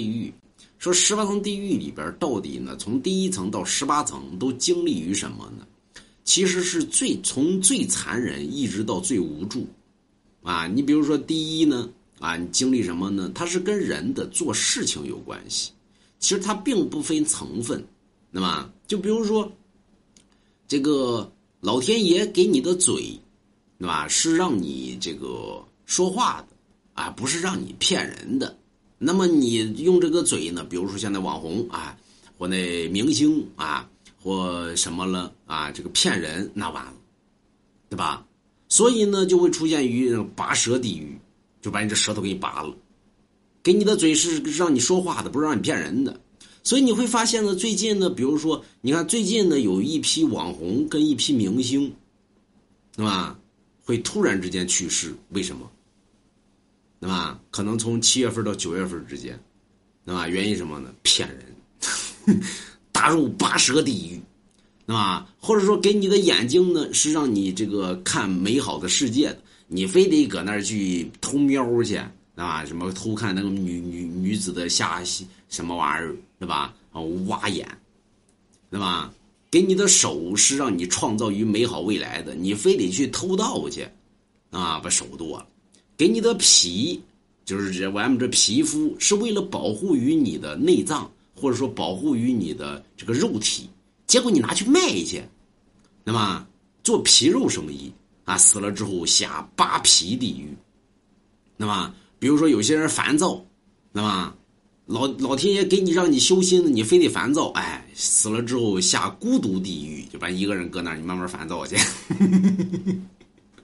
地狱，说十八层地狱里边到底呢，从第一层到十八层都经历于什么呢？其实是最从最残忍一直到最无助，啊，你比如说第一呢，啊，你经历什么呢？它是跟人的做事情有关系，其实它并不分层分，那么就比如说这个老天爷给你的嘴，对吧？是让你这个说话的，啊，不是让你骗人的。那么你用这个嘴呢，比如说现在网红啊，或那明星啊。或什么了啊？这个骗人那完了，对吧？所以呢，就会出现于拔舌地狱，就把你这舌头给你拔了。给你的嘴是让你说话的，不是让你骗人的。所以你会发现呢，最近呢，比如说，你看最近呢，有一批网红跟一批明星，对吧？会突然之间去世，为什么？对吧？可能从七月份到九月份之间，对吧？原因什么呢？骗人。打入八蛇地狱，对吧？或者说给你的眼睛呢，是让你这个看美好的世界的，你非得搁那儿去偷瞄去，啊？什么偷看那个女女女子的下什么玩意儿，对吧？啊，挖眼，对吧？给你的手是让你创造于美好未来的，你非得去偷盗去，啊，把手剁了。给你的皮，就是这外面这皮肤，是为了保护于你的内脏。或者说保护于你的这个肉体，结果你拿去卖去，那么做皮肉生意啊，死了之后下扒皮地狱。那么比如说有些人烦躁，那么老老天爷给你让你修心，你非得烦躁，哎，死了之后下孤独地狱，就把一个人搁那儿，你慢慢烦躁去。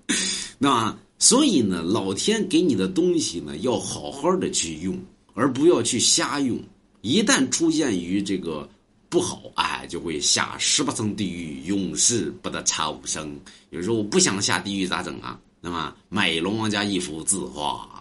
那所以呢，老天给你的东西呢，要好好的去用，而不要去瞎用。一旦出现于这个不好，哎，就会下十八层地狱，永世不得超生。有时候我不想下地狱咋整啊？那么买龙王家一幅字画。